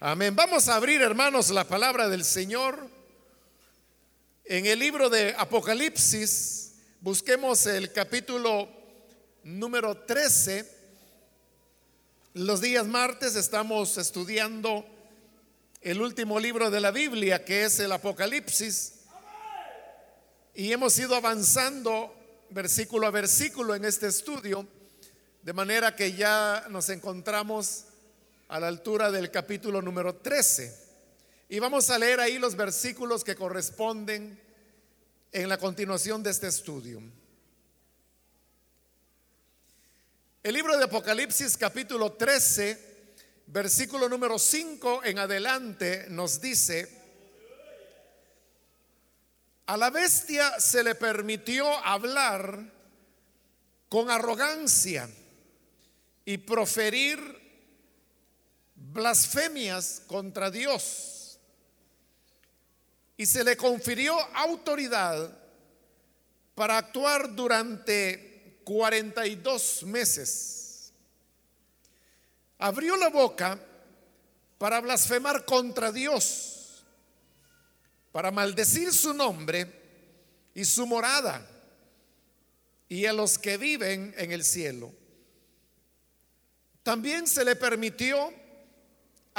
Amén. Vamos a abrir, hermanos, la palabra del Señor en el libro de Apocalipsis. Busquemos el capítulo número 13. Los días martes estamos estudiando el último libro de la Biblia, que es el Apocalipsis. Y hemos ido avanzando versículo a versículo en este estudio, de manera que ya nos encontramos a la altura del capítulo número 13. Y vamos a leer ahí los versículos que corresponden en la continuación de este estudio. El libro de Apocalipsis capítulo 13, versículo número 5 en adelante nos dice, a la bestia se le permitió hablar con arrogancia y proferir blasfemias contra Dios. Y se le confirió autoridad para actuar durante 42 meses. Abrió la boca para blasfemar contra Dios, para maldecir su nombre y su morada y a los que viven en el cielo. También se le permitió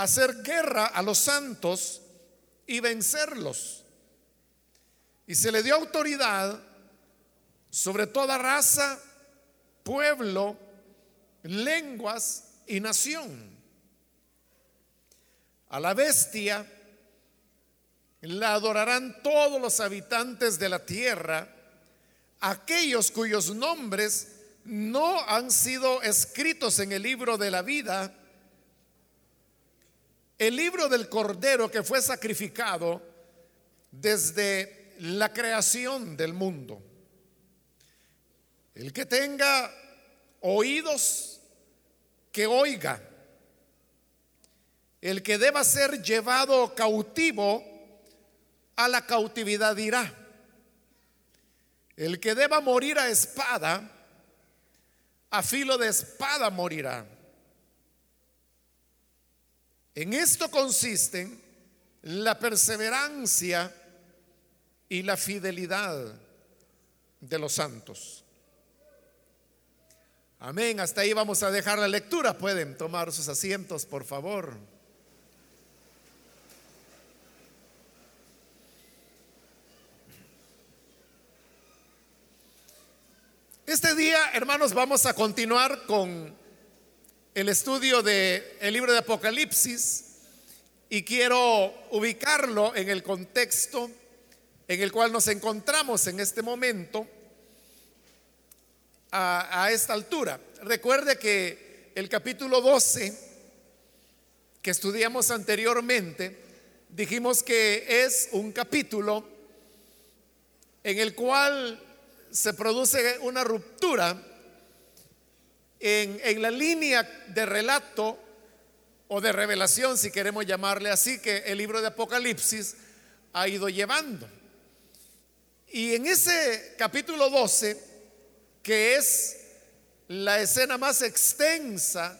hacer guerra a los santos y vencerlos. Y se le dio autoridad sobre toda raza, pueblo, lenguas y nación. A la bestia la adorarán todos los habitantes de la tierra, aquellos cuyos nombres no han sido escritos en el libro de la vida el libro del Cordero que fue sacrificado desde la creación del mundo. El que tenga oídos, que oiga. El que deba ser llevado cautivo, a la cautividad irá. El que deba morir a espada, a filo de espada morirá. En esto consisten la perseverancia y la fidelidad de los santos. Amén. Hasta ahí vamos a dejar la lectura. Pueden tomar sus asientos, por favor. Este día, hermanos, vamos a continuar con el estudio del el libro de Apocalipsis y quiero ubicarlo en el contexto en el cual nos encontramos en este momento a, a esta altura. Recuerde que el capítulo 12 que estudiamos anteriormente, dijimos que es un capítulo en el cual se produce una ruptura en, la línea de relato o de revelación, si queremos llamarle así, que el libro de Apocalipsis ha ido llevando. Y en ese capítulo 12, que es la escena más extensa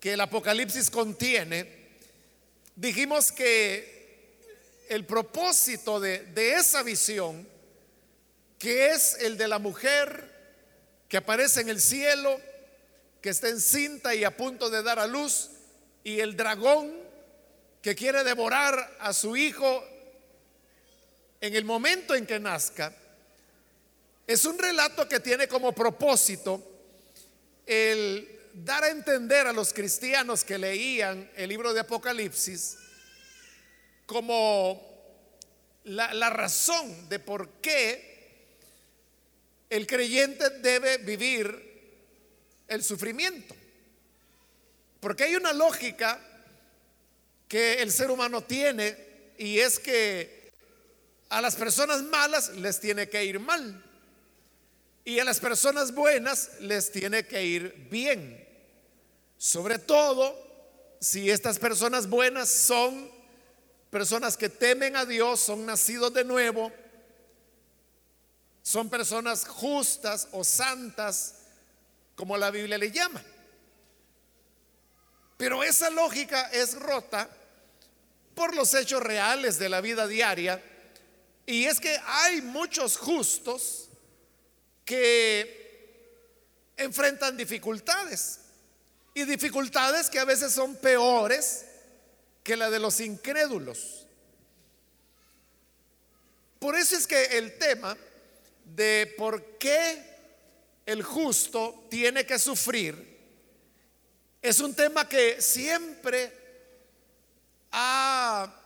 que el Apocalipsis contiene, dijimos que el propósito de, esa visión, que es el de la mujer que aparece en el cielo, que está encinta y a punto de dar a luz, y el dragón que quiere devorar a su hijo en el momento en que nazca, es un relato que tiene como propósito el dar a entender a los cristianos que leían el libro de Apocalipsis como la, la razón de por qué el creyente debe vivir el sufrimiento. Porque hay una lógica que el ser humano tiene y es que a las personas malas les tiene que ir mal y a las personas buenas les tiene que ir bien. Sobre todo si estas personas buenas son personas que temen a Dios, son nacidos de nuevo, son personas justas o santas, como la Biblia le llama. Pero esa lógica es rota por los hechos reales de la vida diaria. Y es que hay muchos justos que enfrentan dificultades. Y dificultades que a veces son peores que la de los incrédulos. Por eso es que el tema de por qué el justo tiene que sufrir es un tema que siempre ha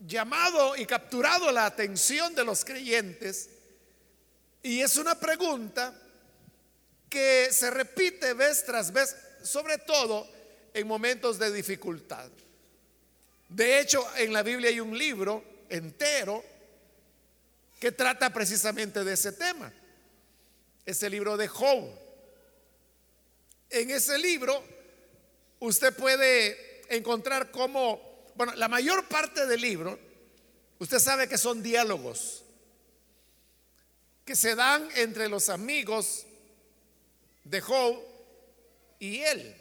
llamado y capturado la atención de los creyentes y es una pregunta que se repite vez tras vez, sobre todo en momentos de dificultad. De hecho, en la Biblia hay un libro entero que trata precisamente de ese tema. Es el libro de Job. En ese libro usted puede encontrar cómo, bueno, la mayor parte del libro, usted sabe que son diálogos que se dan entre los amigos de Job y él.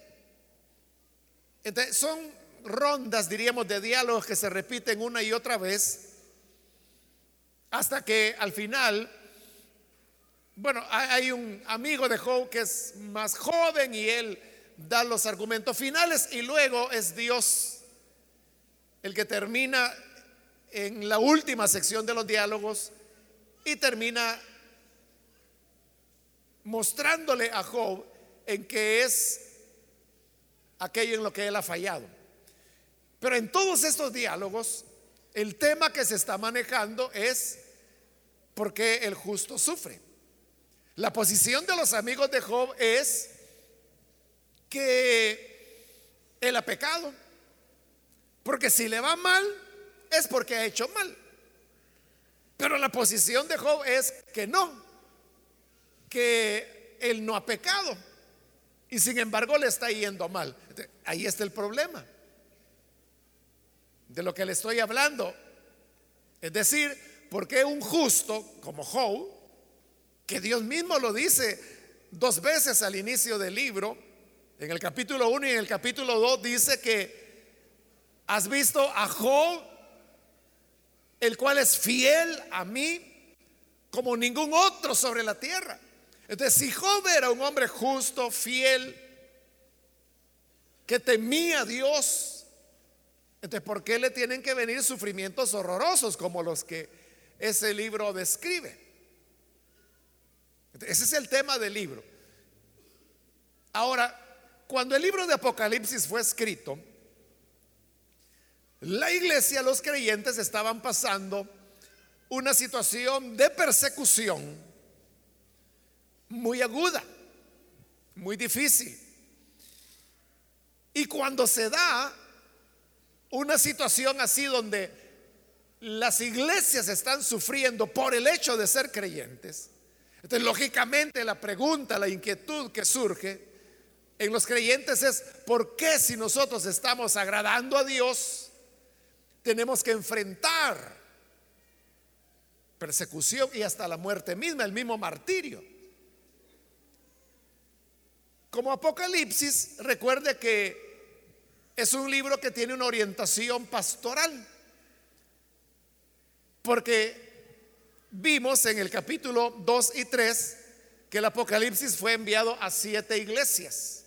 Entonces, son rondas, diríamos, de diálogos que se repiten una y otra vez, hasta que al final, bueno, hay un amigo de Job que es más joven y él da los argumentos finales y luego es Dios el que termina en la última sección de los diálogos y termina mostrándole a Job en que es aquello en lo que él ha fallado. Pero en todos estos diálogos, el tema que se está manejando es por qué el justo sufre. La posición de los amigos de Job es que él ha pecado. Porque si le va mal, es porque ha hecho mal. Pero la posición de Job es que no, que él no ha pecado. Y sin embargo le está yendo mal. Ahí está el problema de lo que le estoy hablando. Es decir, porque un justo como Job, que Dios mismo lo dice dos veces al inicio del libro, en el capítulo 1 y en el capítulo 2 dice que has visto a Job, el cual es fiel a mí como ningún otro sobre la tierra. Entonces, si Job era un hombre justo, fiel, que temía a Dios, entonces, ¿por qué le tienen que venir sufrimientos horrorosos como los que ese libro describe? ese es el tema del libro. Ahora, cuando el libro de Apocalipsis fue escrito, la iglesia, los creyentes estaban pasando una situación de persecución muy aguda, muy difícil. Y cuando se da una situación así donde las iglesias están sufriendo por el hecho de ser creyentes, entonces lógicamente la pregunta, la inquietud que surge en los creyentes es, ¿por qué si nosotros estamos agradando a Dios, tenemos que enfrentar persecución y hasta la muerte misma, el mismo martirio? Como Apocalipsis, recuerde que es un libro que tiene una orientación pastoral. Porque vimos en el capítulo 2 y 3 que el Apocalipsis fue enviado a siete iglesias.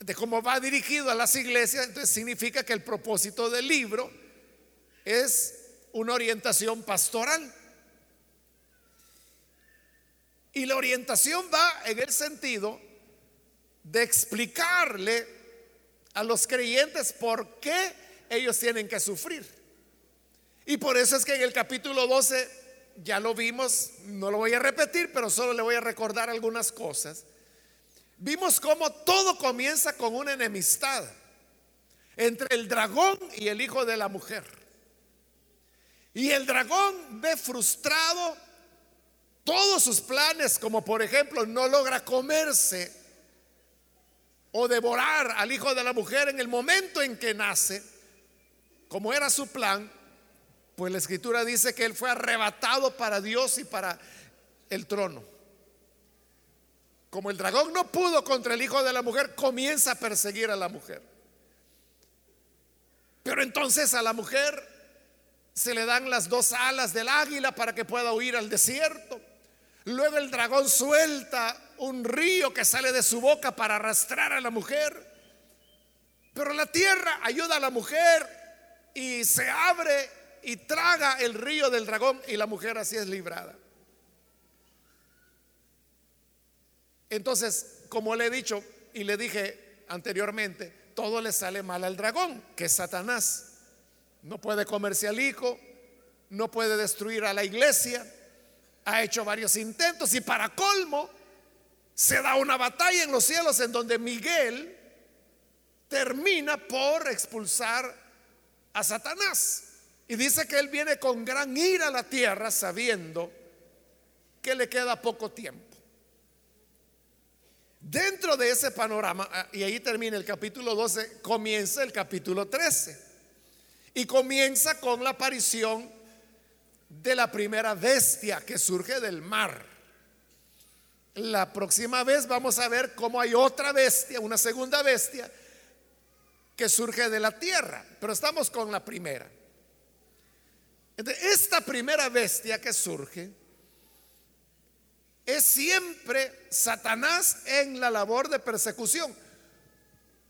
De cómo va dirigido a las iglesias, entonces significa que el propósito del libro es una orientación pastoral. Y la orientación va en el sentido de explicarle a los creyentes por qué ellos tienen que sufrir. Y por eso es que en el capítulo 12, ya lo vimos, no lo voy a repetir, pero solo le voy a recordar algunas cosas. Vimos cómo todo comienza con una enemistad entre el dragón y el hijo de la mujer. Y el dragón ve frustrado todos sus planes, como por ejemplo no logra comerse o devorar al hijo de la mujer en el momento en que nace, como era su plan, pues la escritura dice que él fue arrebatado para Dios y para el trono. como el dragón no pudo contra el hijo de la mujer, comienza a perseguir a la mujer. Pero entonces a la mujer se le dan las dos alas del águila para que pueda huir al desierto. Luego el dragón suelta un río que sale de su boca para arrastrar a la mujer. Pero la tierra ayuda a la mujer y se abre y traga el río del dragón y la mujer así es librada. Entonces, como le he dicho y le dije anteriormente, todo le sale mal al dragón, que es Satanás. No puede comerse al hijo, no puede destruir a la iglesia, ha hecho varios intentos y para colmo se da una batalla en los cielos en donde Miguel termina por expulsar a Satanás. Y dice que él viene con gran ira a la tierra sabiendo que le queda poco tiempo. Dentro de ese panorama, ah, y ahí termina el capítulo 12, comienza el capítulo 13. Y comienza con la aparición de la primera bestia que surge del mar. La próxima vez vamos a ver cómo hay otra bestia, una segunda bestia, que surge de la tierra. Pero estamos con la primera. Esta primera bestia que surge es siempre Satanás en la labor de persecución.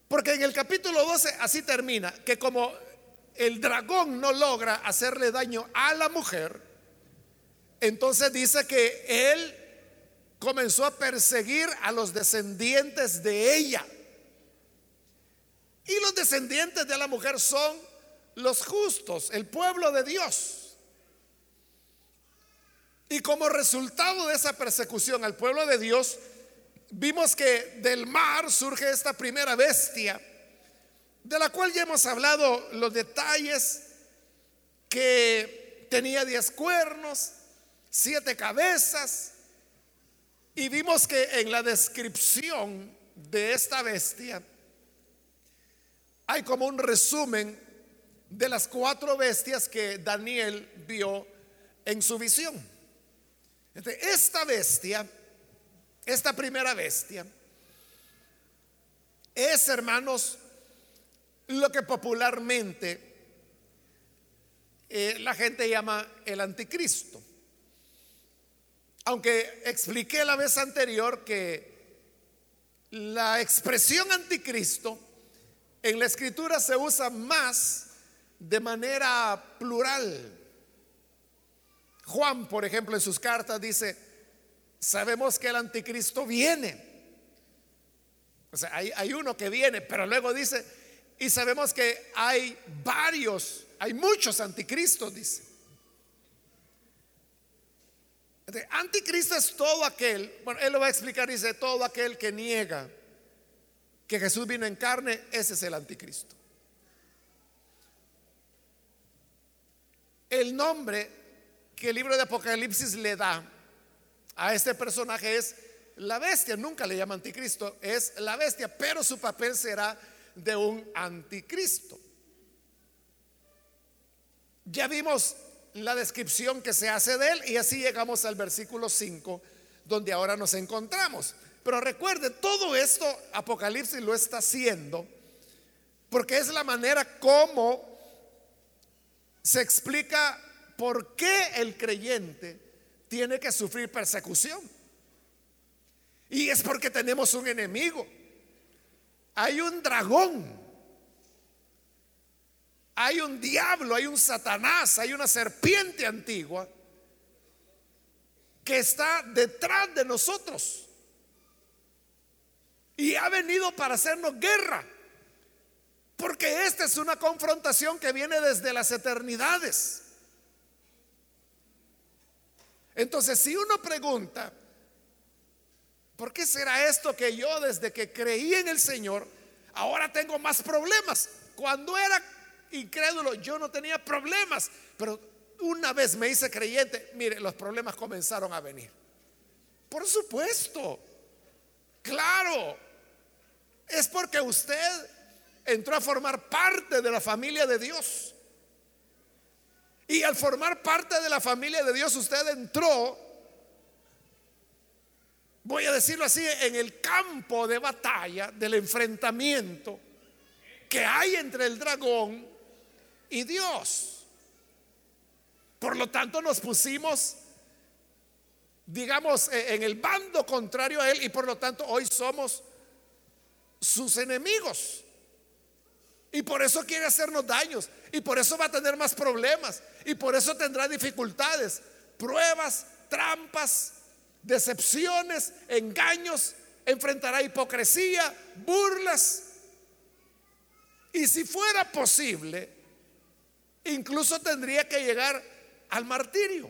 Porque en el capítulo 12 así termina, que como el dragón no logra hacerle daño a la mujer, entonces dice que él comenzó a perseguir a los descendientes de ella. Y los descendientes de la mujer son los justos, el pueblo de Dios. Y como resultado de esa persecución al pueblo de Dios, vimos que del mar surge esta primera bestia, de la cual ya hemos hablado los detalles, que tenía diez cuernos, siete cabezas, y vimos que en la descripción de esta bestia hay como un resumen de las cuatro bestias que Daniel vio en su visión. Esta bestia, esta primera bestia, es, hermanos, lo que popularmente eh, la gente llama el anticristo. Aunque expliqué la vez anterior que la expresión anticristo en la escritura se usa más de manera plural. Juan, por ejemplo, en sus cartas dice, sabemos que el anticristo viene. O sea, hay, uno que viene, pero luego dice, y sabemos que hay varios, hay muchos anticristos, dice. anticristo es todo aquel, bueno, él lo va a explicar, dice, todo aquel que niega que Jesús vino en carne, ese es el anticristo. El nombre que el libro de Apocalipsis le da a este personaje es la bestia. Nunca le llama anticristo, es la bestia, pero su papel será de un anticristo. Ya vimos la descripción que se hace de él y así llegamos al versículo 5, donde ahora nos encontramos. Pero recuerde, todo esto Apocalipsis lo está haciendo porque es la manera como se explica ¿por qué el creyente tiene que sufrir persecución? Y es porque tenemos un enemigo. Hay un dragón. Hay un diablo, hay un satanás, hay una serpiente antigua que está detrás de nosotros. Y ha venido para hacernos guerra. Porque esta es una confrontación que viene desde las eternidades. Entonces, si uno pregunta, ¿por qué será esto que yo desde que creí en el Señor, ahora tengo más problemas? Cuando era incrédulo yo no tenía problemas, pero una vez me hice creyente, mire, los problemas comenzaron a venir. Por supuesto, claro, es porque usted entró a formar parte de la familia de Dios. Y al formar parte de la familia de Dios, usted entró voy a decirlo así, en el campo de batalla del enfrentamiento que hay entre el dragón y Dios. Por lo tanto, nos pusimos, digamos, e, en el bando contrario a Él y por lo tanto hoy somos sus enemigos. Y por eso quiere hacernos daños. Y por eso va a tener más problemas. Y por eso tendrá dificultades, pruebas, trampas, decepciones, engaños. Enfrentará hipocresía, burlas. Y si fuera posible, incluso tendría que llegar al martirio.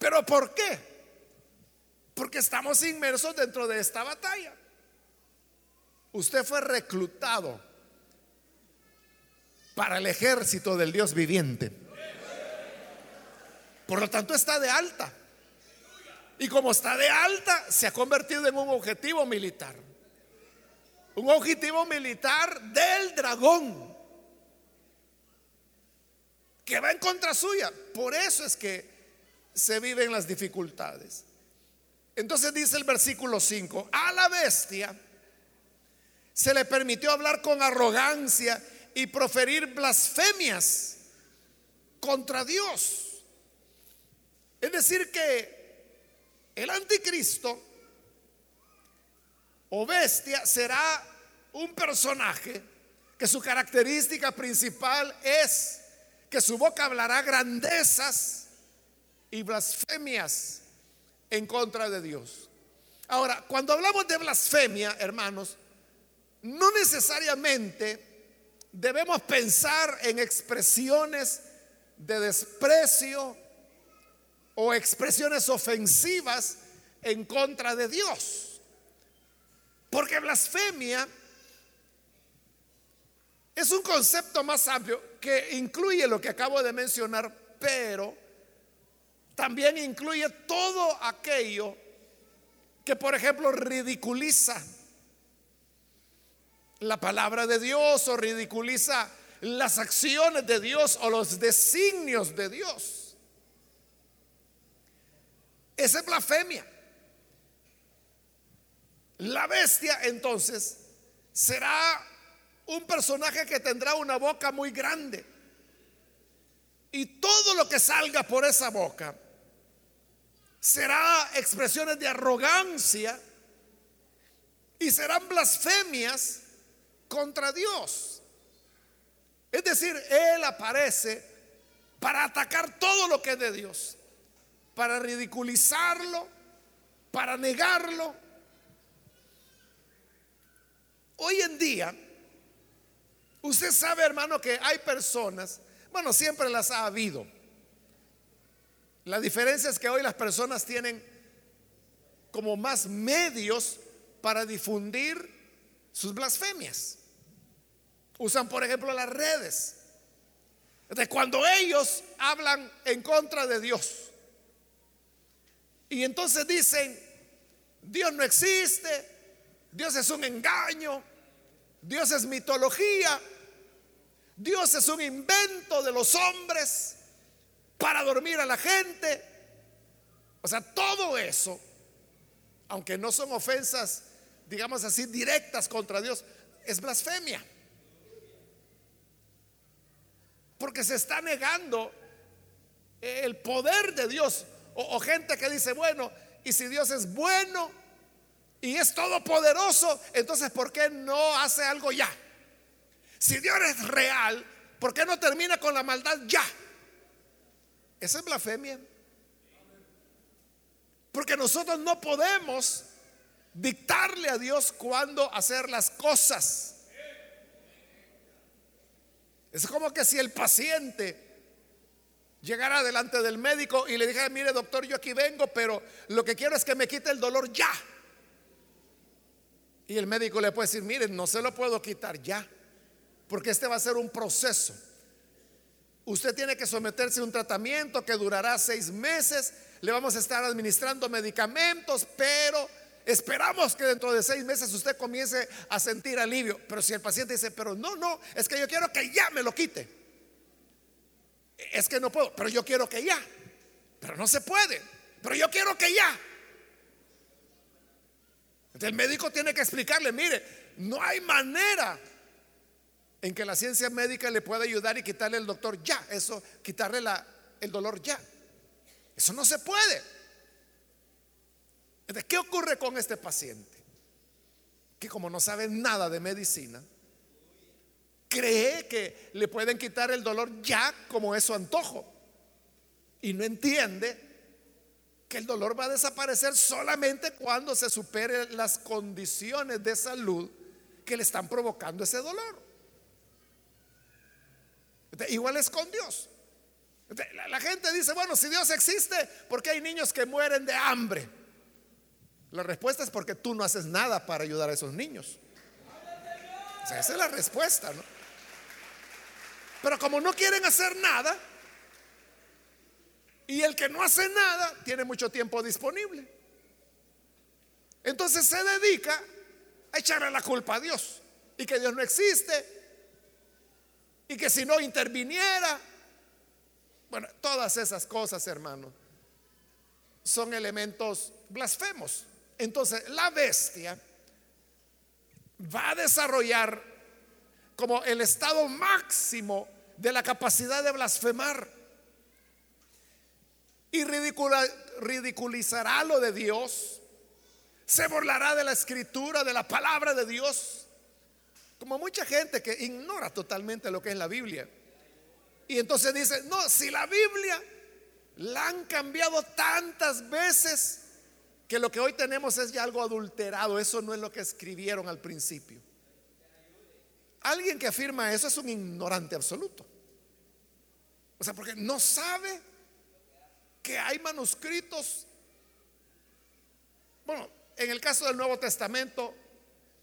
¿Pero por qué? Porque estamos inmersos dentro de esta batalla. Usted fue reclutado para el ejército del Dios viviente. Por lo tanto está de alta. Y como está de alta, se ha convertido en un objetivo militar. Un objetivo militar del dragón. Que va en contra suya. Por eso es que se viven las dificultades. Entonces dice el versículo 5, a la bestia se le permitió hablar con arrogancia y proferir blasfemias contra Dios. Es decir, que el anticristo o bestia será un personaje que su característica principal es que su boca hablará grandezas y blasfemias en contra de Dios. Ahora, cuando hablamos de blasfemia, hermanos, no necesariamente debemos pensar en expresiones de desprecio o expresiones ofensivas en contra de Dios. Porque blasfemia es un concepto más amplio que incluye lo que acabo de mencionar, pero también incluye todo aquello que, por ejemplo, ridiculiza la palabra de Dios o ridiculiza las acciones de Dios o los designios de Dios. Esa es blasfemia. La bestia entonces será un personaje que tendrá una boca muy grande. Y todo lo que salga por esa boca será expresiones de arrogancia y serán blasfemias contra Dios. Es decir, Él aparece para atacar todo lo que es de Dios, para ridiculizarlo, para negarlo. Hoy en día, usted sabe, hermano, que hay personas, bueno, siempre las ha habido. La diferencia es que hoy las personas tienen como más medios para difundir sus blasfemias. Usan, por ejemplo, las redes. De cuando ellos hablan en contra de Dios. Y entonces dicen, Dios no existe, Dios es un engaño, Dios es mitología, Dios es un invento de los hombres para dormir a la gente. O sea, todo eso, aunque no son ofensas digamos así, directas contra Dios, es blasfemia. Porque se está negando el poder de Dios. O, gente que dice, bueno, y si Dios es bueno y es todopoderoso, entonces ¿por qué no hace algo ya? Si Dios es real, ¿por qué no termina con la maldad ya? Esa es blasfemia. Porque nosotros no podemos dictarle a Dios cuándo hacer las cosas. Es como que si el paciente llegara delante del médico y le dijera, mire doctor, yo aquí vengo, pero lo que quiero es que me quite el dolor ya. Y el médico le puede decir, mire, no se lo puedo quitar ya, porque este va a ser un proceso. Usted tiene que someterse a un tratamiento que durará seis meses, le vamos a estar administrando medicamentos, pero Esperamos que dentro de seis meses usted comience a sentir alivio. Pero si el paciente dice, pero no, no, es que yo quiero que ya me lo quite. Es que no puedo, pero yo quiero que ya. Pero no se puede. Pero yo quiero que ya. el médico tiene que explicarle, mire, no hay manera en que la ciencia médica le pueda ayudar y quitarle el doctor ya, eso, quitarle el dolor ya. Eso no se puede. ¿Qué ocurre con este paciente? Que como no sabe nada de medicina, cree que le pueden quitar el dolor ya como es su antojo. Y no entiende que el dolor va a desaparecer solamente cuando se supere las condiciones de salud que le están provocando ese dolor. Igual es con Dios. La gente dice, bueno, si Dios existe, ¿por qué hay niños que mueren de hambre? La respuesta es porque tú no haces nada para ayudar a esos niños. esa es la respuesta, ¿no? Pero como no quieren hacer nada, y el que no hace nada tiene mucho tiempo disponible. Entonces se dedica a echarle la culpa a Dios y que Dios no existe y que si no interviniera, bueno, todas esas cosas, hermanos, son elementos blasfemos. Entonces, la bestia va a desarrollar como el estado máximo de la capacidad de blasfemar. Y ridiculizará lo de Dios, se burlará de la escritura, de la palabra de Dios, como mucha gente que ignora totalmente lo que es la Biblia. Y entonces dice, no, si la Biblia la han cambiado tantas veces que lo que hoy tenemos es ya algo adulterado, eso no es lo que escribieron al principio. Alguien que afirma eso es un ignorante absoluto. O sea, porque no sabe que hay manuscritos, bueno, en el caso del Nuevo Testamento,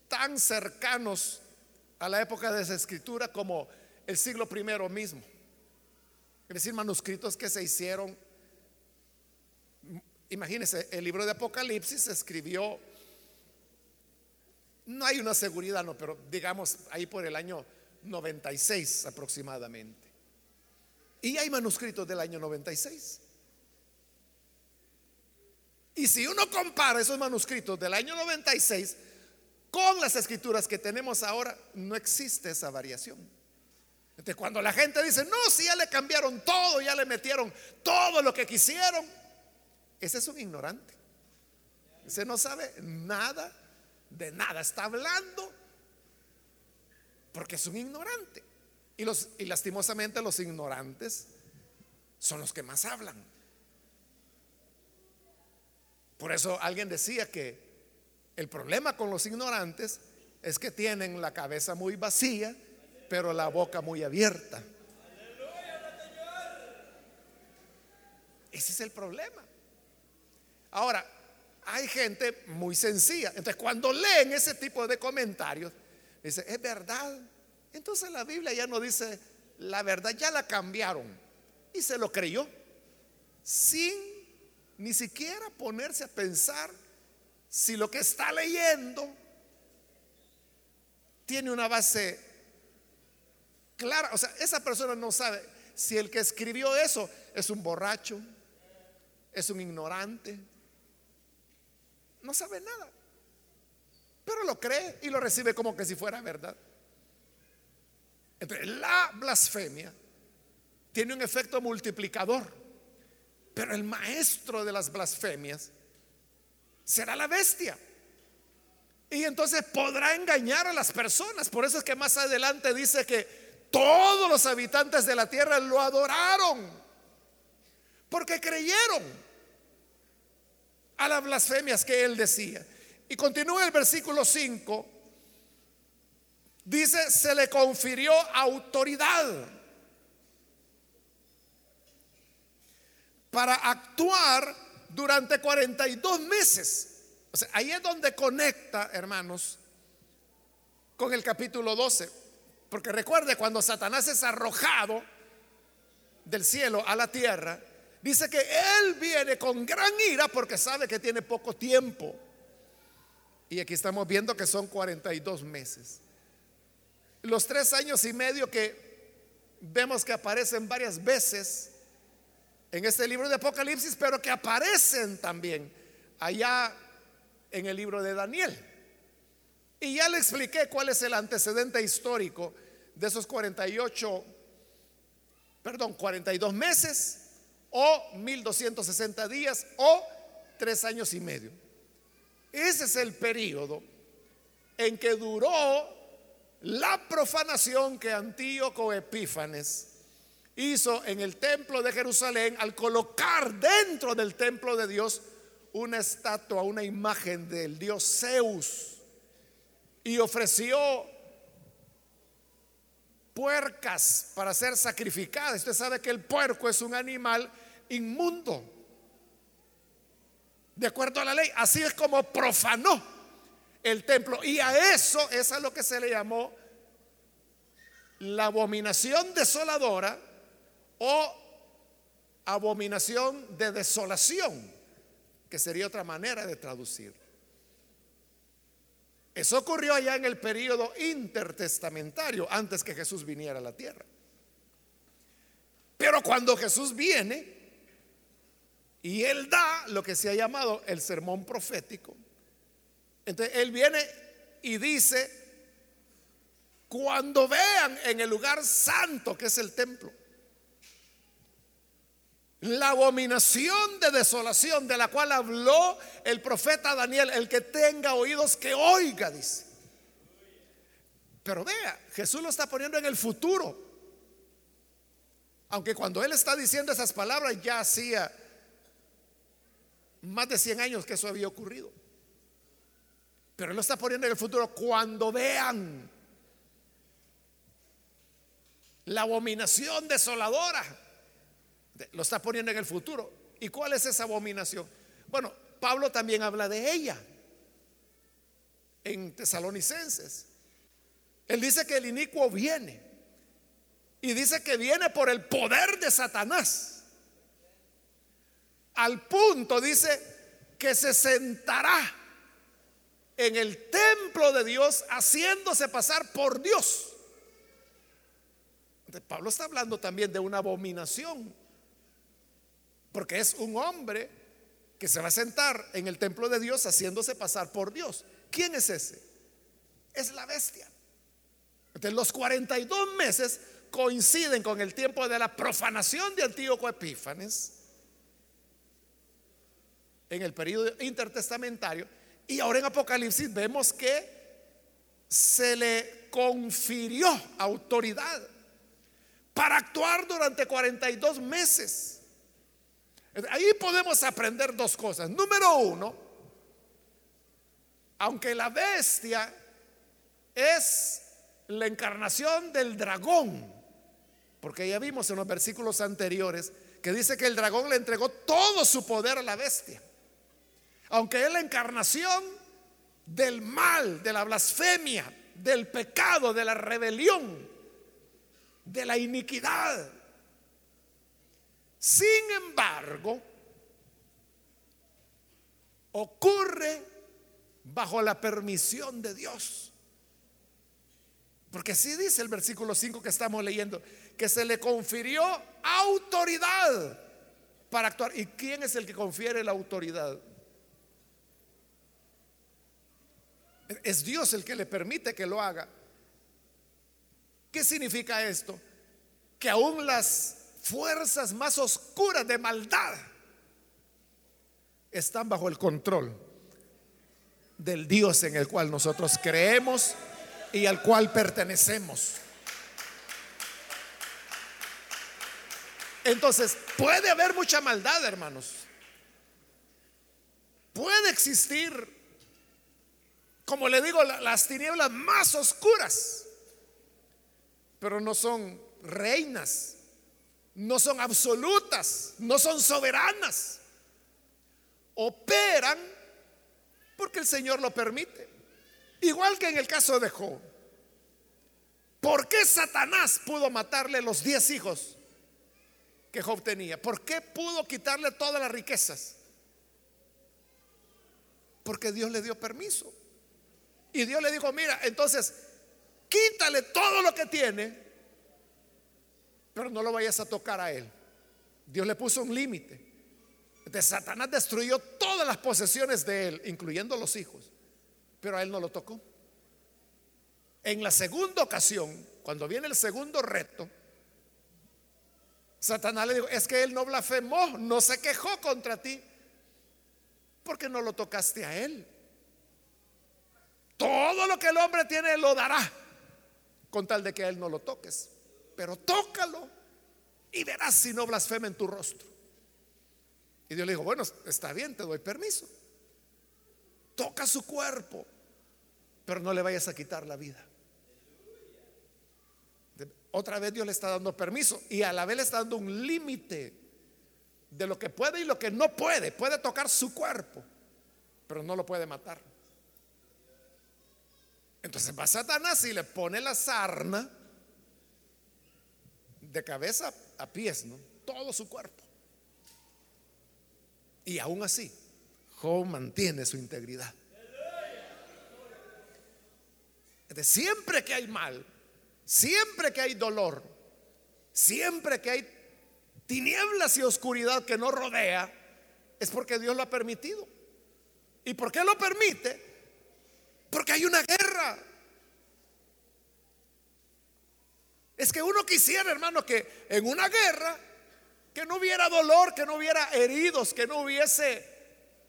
tan cercanos a la época de esa escritura como el siglo primero mismo. Es decir, manuscritos que se hicieron. Imagínense, el libro de Apocalipsis se escribió, no hay una seguridad, no, pero digamos ahí por el año 96 aproximadamente. Y hay manuscritos del año 96. Y si uno compara esos manuscritos del año 96 con las escrituras que tenemos ahora, no existe esa variación. Entonces, cuando la gente dice, no, si ya le cambiaron todo, ya le metieron todo lo que quisieron, ese es un ignorante. Ese no sabe nada de nada, está hablando porque es un ignorante. Y, los, y lastimosamente los ignorantes son los que más hablan. Por eso alguien decía que el problema con los ignorantes es que tienen la cabeza muy vacía, pero la boca muy abierta. Ese es el problema. Ahora, hay gente muy sencilla. Entonces, cuando leen ese tipo de comentarios, dice, es verdad. Entonces la Biblia ya no dice la verdad, ya la cambiaron. Y se lo creyó. Sin ni siquiera ponerse a pensar si lo que está leyendo tiene una base clara. O sea, esa persona no sabe si el que escribió eso es un borracho, es un ignorante, no sabe nada. Pero lo cree y lo recibe como que si fuera verdad. Entonces, la blasfemia tiene un efecto multiplicador. Pero el maestro de las blasfemias será la bestia. Y entonces podrá engañar a las personas. Por eso es que más adelante dice que todos los habitantes de la tierra lo adoraron. Porque creyeron a las blasfemias que él decía. Y continúa el versículo 5. Dice, se le confirió autoridad para actuar durante 42 meses. O sea, ahí es donde conecta, hermanos, con el capítulo 12. Porque recuerde, cuando Satanás es arrojado del cielo a la tierra, dice que él viene con gran ira porque sabe que tiene poco tiempo. Y aquí estamos viendo que son 42 meses. Los tres años y medio que vemos que aparecen varias veces en este libro de Apocalipsis, pero que aparecen también allá en el libro de Daniel. Y ya le expliqué cuál es el antecedente histórico de esos 48, perdón, 42 meses o 1260 días o tres años y medio. Ese es el periodo en que duró la profanación que Antíoco Epífanes hizo en el templo de Jerusalén al colocar dentro del templo de Dios una estatua, una imagen del dios Zeus y ofreció puercas para ser sacrificadas. Usted sabe que el puerco es un animal inmundo. De acuerdo a la ley, así es como profanó el templo. Y a eso es a lo que se le llamó la abominación desoladora o abominación de desolación, que sería otra manera de traducir. Eso ocurrió allá en el periodo intertestamentario, antes que Jesús viniera a la tierra. Pero cuando Jesús viene y él da lo que se ha llamado el sermón profético, entonces él viene y dice, cuando vean en el lugar santo que es el templo, la abominación de desolación de la cual habló el profeta Daniel, el que tenga oídos que oiga, dice. Pero vea, Jesús lo está poniendo en el futuro. Aunque cuando él está diciendo esas palabras ya hacía más de 100 años que eso había ocurrido. Pero él lo está poniendo en el futuro cuando vean la abominación desoladora lo está poniendo en el futuro. ¿Y cuál es esa abominación? Bueno, Pablo también habla de ella en Tesalonicenses. Él dice que el inicuo viene. Y dice que viene por el poder de Satanás. Al punto, dice, que se sentará en el templo de Dios haciéndose pasar por Dios. Pablo está hablando también de una abominación porque es un hombre que se va a sentar en el templo de Dios haciéndose pasar por Dios. ¿Quién es ese? Es la bestia. Entonces los 42 meses coinciden con el tiempo de la profanación de Antíoco Epífanes en el periodo intertestamentario. Y ahora en Apocalipsis vemos que se le confirió autoridad para actuar durante 42 meses. Ahí podemos aprender dos cosas. Número uno, aunque la bestia es la encarnación del dragón, porque ya vimos en los versículos anteriores que dice que el dragón le entregó todo su poder a la bestia. Aunque es la encarnación del mal, de la blasfemia, del pecado, de la rebelión, de la iniquidad. Sin embargo, ocurre bajo la permisión de Dios. Porque así dice el versículo 5 que estamos leyendo, que se le confirió autoridad para actuar. ¿Y quién es el que confiere la autoridad? Es Dios el que le permite que lo haga. ¿Qué significa esto? Que aún las fuerzas más oscuras de maldad están bajo el control del Dios en el cual nosotros creemos y al cual pertenecemos. Entonces, puede haber mucha maldad, hermanos. Puede existir, como le digo, las tinieblas más oscuras, pero no son reinas no son absolutas, no son soberanas. Operan porque el Señor lo permite. Igual que en el caso de Job. ¿Por qué Satanás pudo matarle los diez hijos que Job tenía? ¿Por qué pudo quitarle todas las riquezas? Porque Dios le dio permiso. Y Dios le dijo, mira, entonces, quítale todo lo que tiene pero no lo vayas a tocar a él. Dios le puso un límite. De Satanás destruyó todas las posesiones de él, incluyendo los hijos, pero a él no lo tocó. En la segunda ocasión, cuando viene el segundo reto, Satanás le dijo, es que él no blasfemó, no se quejó contra ti, porque no lo tocaste a él. Todo lo que el hombre tiene lo dará, con tal de que él no lo toques. Pero tócalo y verás si no blasfema en tu rostro. Y Dios le dijo, bueno, está bien, te doy permiso. Toca su cuerpo, pero no le vayas a quitar la vida. Otra vez Dios le está dando permiso y a la vez le está dando un límite de lo que puede y lo que no puede. Puede tocar su cuerpo, pero no lo puede matar. Entonces va Satanás y le pone la sarna de cabeza a pies, ¿no? Todo su cuerpo. Y aún así, Job mantiene su integridad. De siempre que hay mal, siempre que hay dolor, siempre que hay tinieblas y oscuridad que no rodea, es porque Dios lo ha permitido. ¿Y por qué lo permite? Porque hay una guerra. Es que uno quisiera, hermano, que en una guerra, que no hubiera dolor, que no hubiera heridos, que no hubiese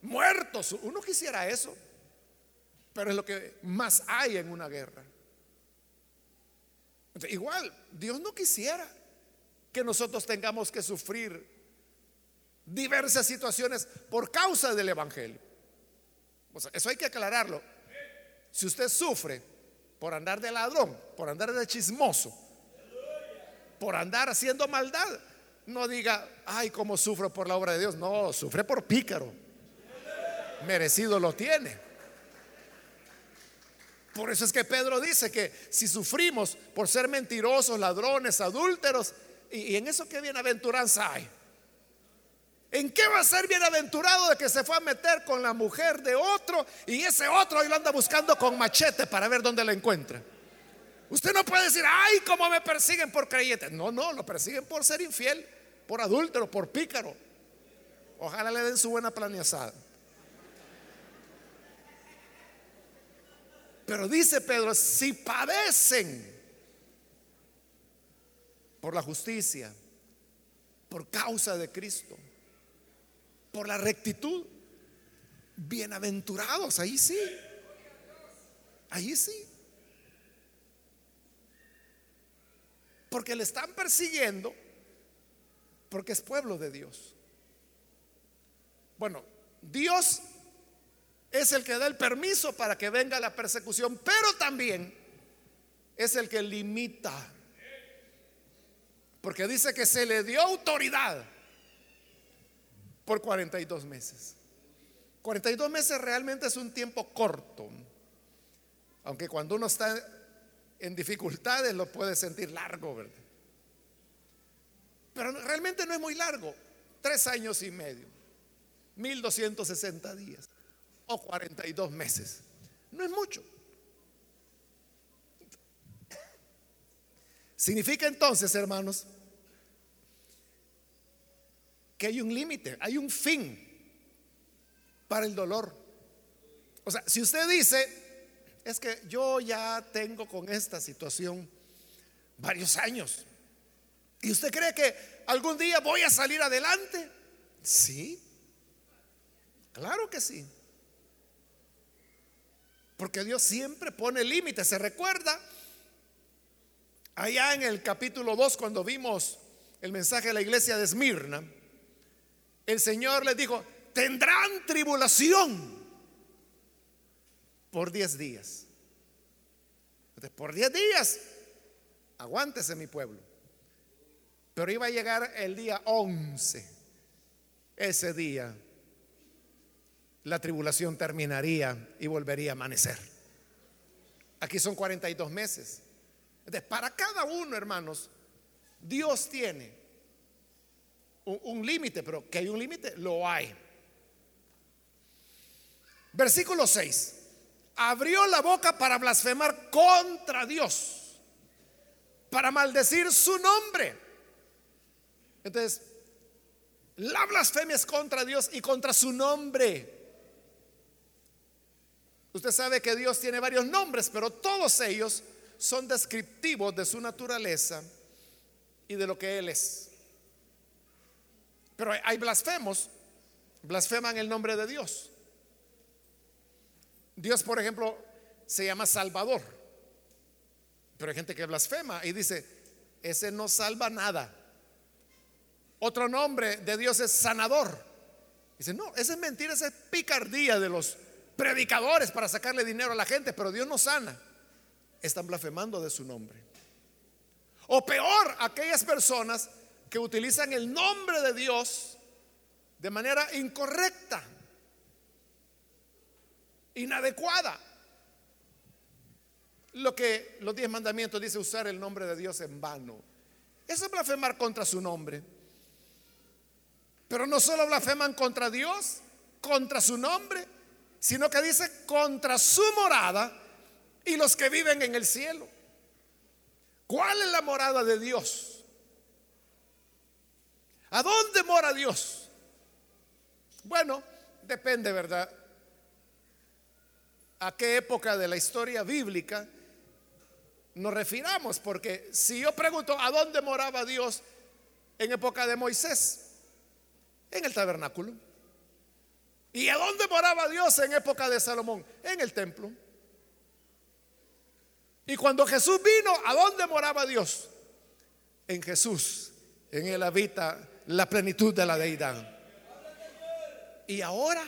muertos. Uno quisiera eso. Pero es lo que más hay en una guerra. igual, Dios no quisiera que nosotros tengamos que sufrir diversas situaciones por causa del Evangelio. eso hay que aclararlo. Si usted sufre por andar de ladrón, por andar de chismoso, por andar haciendo maldad, no diga, ay, cómo sufro por la obra de Dios. No, sufre por pícaro. Merecido lo tiene. Por eso es que Pedro dice que si sufrimos por ser mentirosos, ladrones, adúlteros, y, en eso qué bienaventuranza hay. ¿En qué va a ser bienaventurado de que se fue a meter con la mujer de otro y ese otro ahí lo anda buscando con machete para ver dónde la encuentra? Usted no puede decir, ay, cómo me persiguen por creyente. No, no, lo persiguen por ser infiel, por adúltero, por pícaro. Ojalá le den su buena planeazada. Pero dice Pedro, si padecen por la justicia, por causa de Cristo, por la rectitud. Bienaventurados, ahí sí. Ahí sí. Porque le están persiguiendo porque es pueblo de Dios. Bueno, Dios es el que da el permiso para que venga la persecución, pero también es el que limita. Porque dice que se le dio autoridad por 42 meses. 42 meses realmente es un tiempo corto, aunque cuando uno está en dificultades lo puede sentir largo, ¿verdad? Pero realmente no es muy largo, tres años y medio, 1260 días o 42 meses. No es mucho. Significa entonces, hermanos, que hay un límite, hay un fin para el dolor. O sea, si usted dice, es que yo ya tengo con esta situación varios años, y usted cree que algún día voy a salir adelante, sí, claro que sí. Porque Dios siempre pone límites. Se recuerda allá en el capítulo 2 cuando vimos el mensaje de la iglesia de Esmirna el Señor les dijo, tendrán tribulación por 10 días. Entonces, por 10 días, aguántese mi pueblo. Pero iba a llegar el día 11. Ese día, la tribulación terminaría y volvería a amanecer. Aquí son 42 meses. Entonces, para cada uno, hermanos, Dios tiene un, límite, pero que hay un límite, lo hay. Versículo 6. Abrió la boca para blasfemar contra Dios, para maldecir su nombre. Entonces, la blasfemia es contra Dios y contra su nombre. Usted sabe que Dios tiene varios nombres, pero todos ellos son descriptivos de su naturaleza y de lo que Él es. Pero hay blasfemos, blasfeman el nombre de Dios. Dios, por ejemplo, se llama Salvador. Pero hay gente que blasfema y dice, ese no salva nada. Otro nombre de Dios es sanador. Dice, no, esa es mentira, esa es picardía de los predicadores para sacarle dinero a la gente, pero Dios no sana. Están blasfemando de su nombre. O peor, aquellas personas que utilizan el nombre de Dios de manera incorrecta, inadecuada. Lo que los diez mandamientos dice usar el nombre de Dios en vano. Eso es blasfemar contra su nombre. Pero no solo blasfeman contra Dios, contra su nombre, sino que dice contra su morada y los que viven en el cielo. ¿Cuál es la morada de Dios? ¿A dónde mora Dios? Bueno, depende, ¿verdad? ¿A qué época de la historia bíblica nos refiramos? Porque si yo pregunto, ¿a dónde moraba Dios en época de Moisés? En el tabernáculo. ¿Y a dónde moraba Dios en época de Salomón? En el templo. Y cuando Jesús vino, ¿a dónde moraba Dios? En Jesús. En él habita la plenitud de la deidad. Y ahora,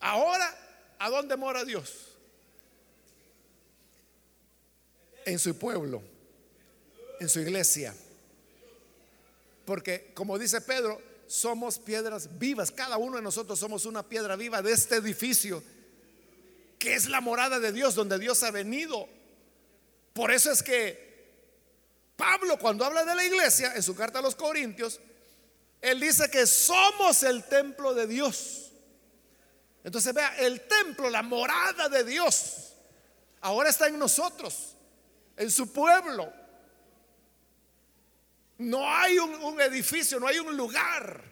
ahora, ¿a dónde mora Dios? En su pueblo, en su iglesia. Porque, como dice Pedro, somos piedras vivas. Cada uno de nosotros somos una piedra viva de este edificio que es la morada de Dios, donde Dios ha venido. Por eso es que Pablo cuando habla de la iglesia en su carta a los Corintios, él dice que somos el templo de Dios. Entonces vea, el templo, la morada de Dios, ahora está en nosotros, en su pueblo. No hay un, un edificio, no hay un lugar.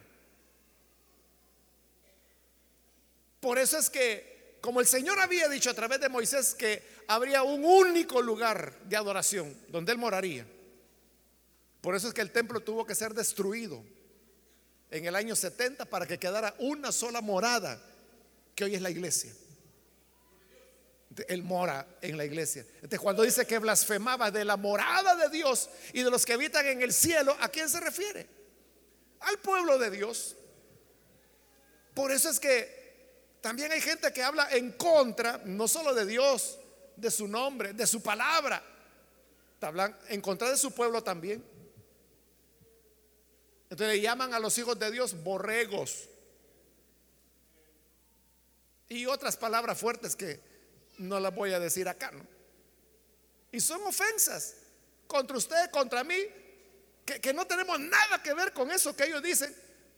Por eso es que como el Señor había dicho a través de Moisés que habría un único lugar de adoración donde Él moraría. Por eso es que el templo tuvo que ser destruido en el año 70 para que quedara una sola morada, que hoy es la iglesia. Él mora en la iglesia. Entonces, cuando dice que blasfemaba de la morada de Dios y de los que habitan en el cielo, ¿a quién se refiere? Al pueblo de Dios. Por eso es que también hay gente que habla en contra, no solo de Dios, de su nombre, de su palabra. Hablan en contra de su pueblo también. Entonces le llaman a los hijos de Dios borregos. Y otras palabras fuertes que no las voy a decir acá. ¿no? Y son ofensas contra usted, contra mí, que, que no tenemos nada que ver con eso que ellos dicen.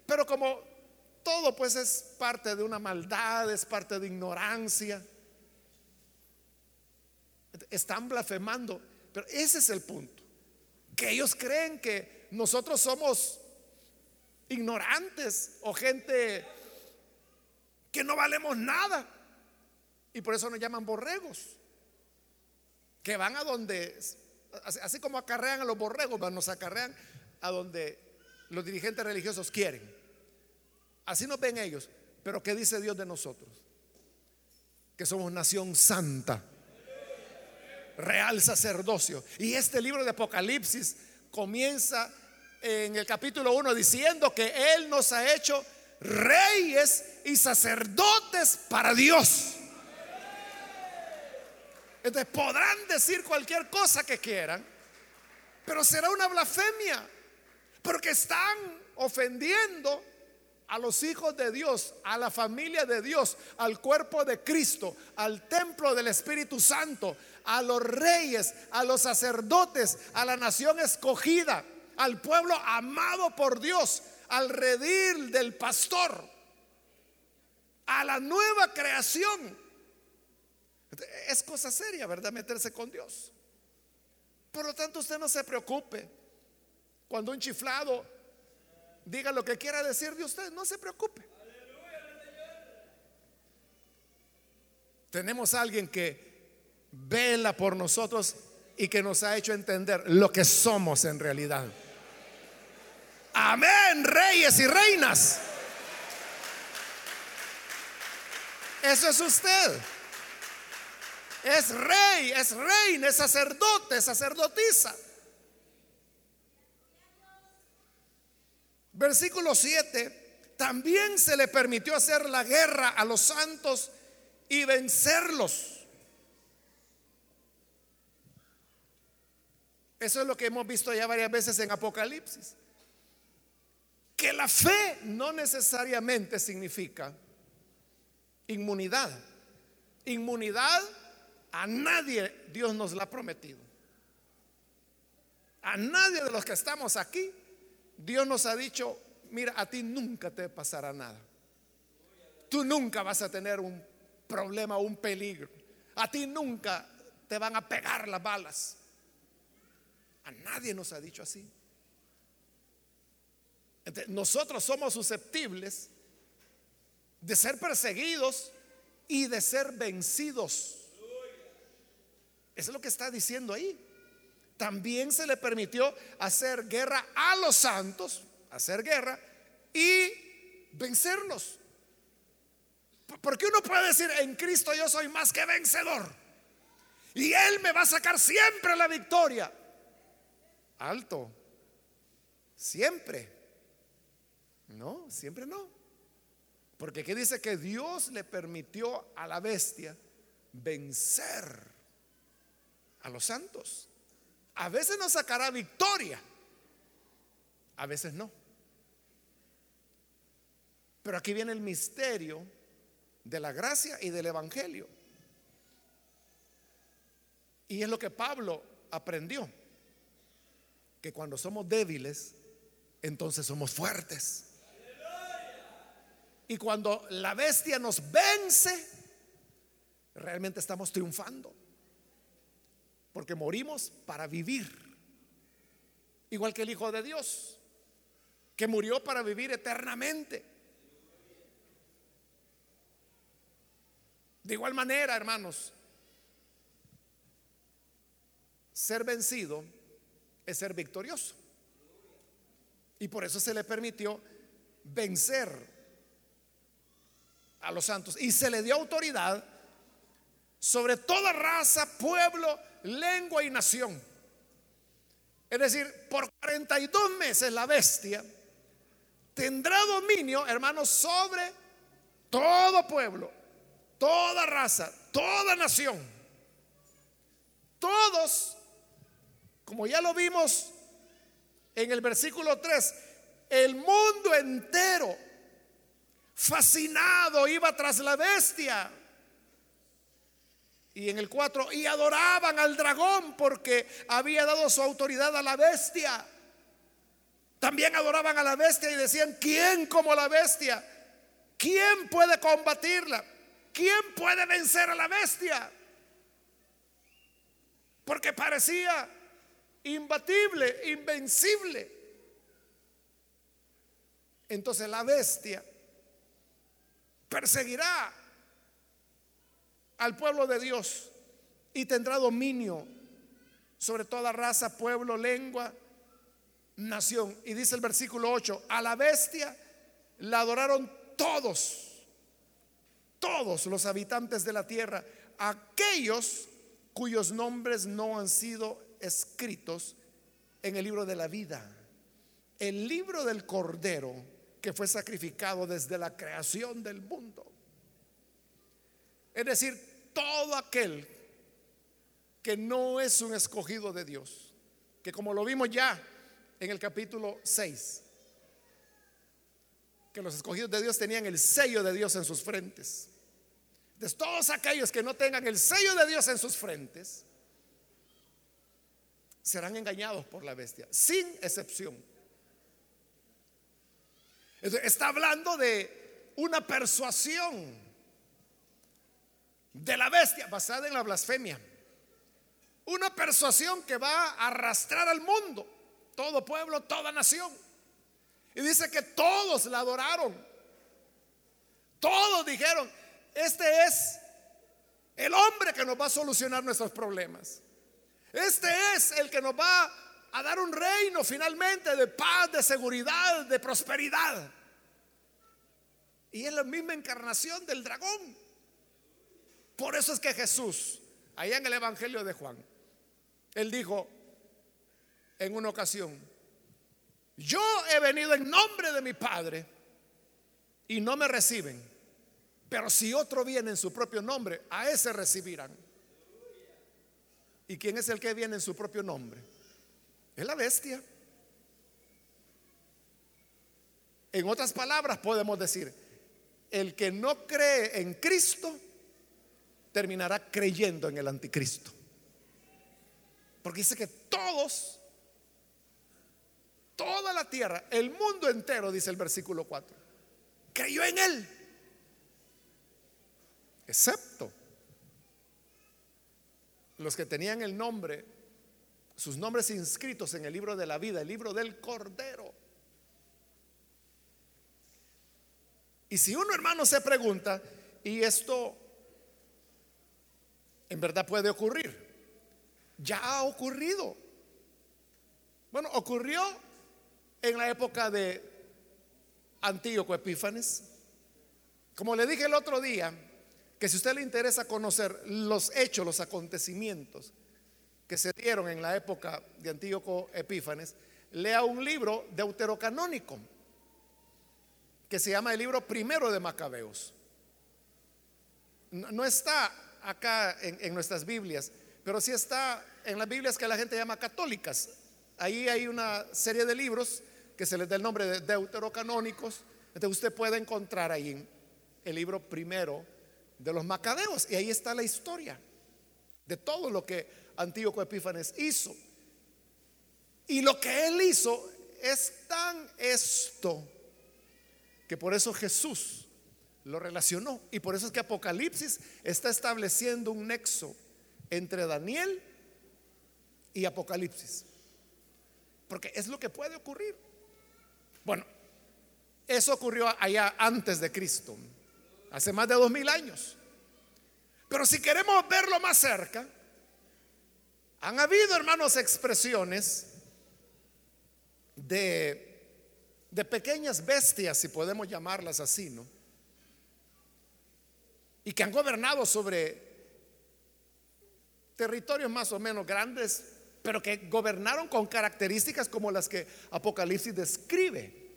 Pero como todo pues es parte de una maldad, es parte de ignorancia. Están blasfemando, pero ese es el punto. Que ellos creen que nosotros somos ignorantes o gente que no valemos nada. Y por eso nos llaman borregos. Que van a donde, así como acarrean a los borregos, nos acarrean a donde los dirigentes religiosos quieren. Así nos ven ellos. Pero ¿qué dice Dios de nosotros? Que somos nación santa, real sacerdocio. Y este libro de Apocalipsis comienza en el capítulo 1 diciendo que Él nos ha hecho reyes y sacerdotes para Dios. Entonces podrán decir cualquier cosa que quieran, pero será una blasfemia, porque están ofendiendo a los hijos de Dios, a la familia de Dios, al cuerpo de Cristo, al templo del Espíritu Santo, a los reyes, a los sacerdotes, a la nación escogida, al pueblo amado por Dios, al redil del pastor, a la nueva creación. Es cosa seria, ¿verdad? Meterse con Dios. Por lo tanto, usted no se preocupe cuando un chiflado diga lo que quiera decir de usted, no se preocupe. tenemos a alguien que vela por nosotros y que nos ha hecho entender lo que somos en realidad. Amén, reyes y reinas. Eso es usted. Es rey, es reina, es sacerdote, es sacerdotisa. Versículo 7. También se le permitió hacer la guerra a los santos y vencerlos. Eso es lo que hemos visto ya varias veces en Apocalipsis. Que la fe no necesariamente significa inmunidad. Inmunidad a nadie Dios nos la ha prometido. A nadie de los que estamos aquí Dios nos ha dicho, mira, a ti nunca te pasará nada. Tú nunca vas a tener un problema un peligro. A ti nunca te van a pegar las balas. A nadie nos ha dicho así. Nosotros somos susceptibles de ser perseguidos y de ser vencidos. Eso es lo que está diciendo ahí. También se le permitió hacer guerra a los santos, hacer guerra y vencerlos. Porque uno puede decir, en Cristo yo soy más que vencedor. Y Él me va a sacar siempre la victoria. Alto. Siempre. No, siempre no. Porque aquí dice que Dios le permitió a la bestia vencer a los santos. A veces nos sacará victoria, a veces no. Pero aquí viene el misterio de la gracia y del evangelio. Y es lo que Pablo aprendió, que cuando somos débiles, entonces somos fuertes. Y cuando la bestia nos vence, realmente estamos triunfando. Porque morimos para vivir. Igual que el Hijo de Dios, que murió para vivir eternamente. De igual manera, hermanos, ser vencido es ser victorioso. Y por eso se le permitió vencer a los santos. Y se le dio autoridad sobre toda raza, pueblo, lengua y nación. Es decir, por 42 meses la bestia tendrá dominio, hermanos, sobre todo pueblo, toda raza, toda nación. Todos, como ya lo vimos en el versículo 3, el mundo entero, fascinado, iba tras la bestia. Y en el 4, y adoraban al dragón porque había dado su autoridad a la bestia. También adoraban a la bestia y decían, ¿quién como la bestia? ¿Quién puede combatirla? ¿Quién puede vencer a la bestia? Porque parecía imbatible, invencible. Entonces la bestia perseguirá al pueblo de Dios y tendrá dominio sobre toda raza, pueblo, lengua, nación. Y dice el versículo 8, a la bestia la adoraron todos, todos los habitantes de la tierra, aquellos cuyos nombres no han sido escritos en el libro de la vida. El libro del Cordero que fue sacrificado desde la creación del mundo. Es decir, todo aquel que no es un escogido de Dios, que como lo vimos ya en el capítulo 6, que los escogidos de Dios tenían el sello de Dios en sus frentes. De todos aquellos que no tengan el sello de Dios en sus frentes, serán engañados por la bestia, sin excepción. Está hablando de una persuasión de la bestia basada en la blasfemia. Una persuasión que va a arrastrar al mundo, todo pueblo, toda nación. Y dice que todos la adoraron. Todos dijeron, este es el hombre que nos va a solucionar nuestros problemas. Este es el que nos va a dar un reino finalmente de paz, de seguridad, de prosperidad. Y es la misma encarnación del dragón. Por eso es que Jesús, allá en el Evangelio de Juan, él dijo en una ocasión, yo he venido en nombre de mi Padre y no me reciben. Pero si otro viene en su propio nombre, a ese recibirán. ¿Y quién es el que viene en su propio nombre? Es la bestia. En otras palabras podemos decir, el que no cree en Cristo terminará creyendo en el anticristo. Porque dice que todos, toda la tierra, el mundo entero, dice el versículo 4, creyó en él. Excepto los que tenían el nombre, sus nombres inscritos en el libro de la vida, el libro del Cordero. Y si uno hermano se pregunta, ¿y esto en verdad puede ocurrir? Ya ha ocurrido. Bueno, ocurrió en la época de Antíoco Epífanes. Como le dije el otro día, que si usted le interesa conocer los hechos, los acontecimientos que se dieron en la época de Antíoco Epífanes, lea un libro deuterocanónico que se llama el libro primero de Macabeos. No, está acá en, en nuestras Biblias, pero sí está en las Biblias que la gente llama católicas. Ahí hay una serie de libros que se les da el nombre de deuterocanónicos. Entonces usted puede encontrar ahí el libro primero de los macabeos y ahí está la historia de todo lo que Antíoco Epífanes hizo. Y lo que él hizo es tan esto que por eso Jesús lo relacionó. Y por eso es que Apocalipsis está estableciendo un nexo entre Daniel y Apocalipsis. Porque es lo que puede ocurrir. Bueno, eso ocurrió allá antes de Cristo, hace más de dos mil años. Pero si queremos verlo más cerca, han habido, hermanos, expresiones de, pequeñas bestias, si podemos llamarlas así, ¿no? Y que han gobernado sobre territorios más o menos grandes, pero que gobernaron con características como las que Apocalipsis describe.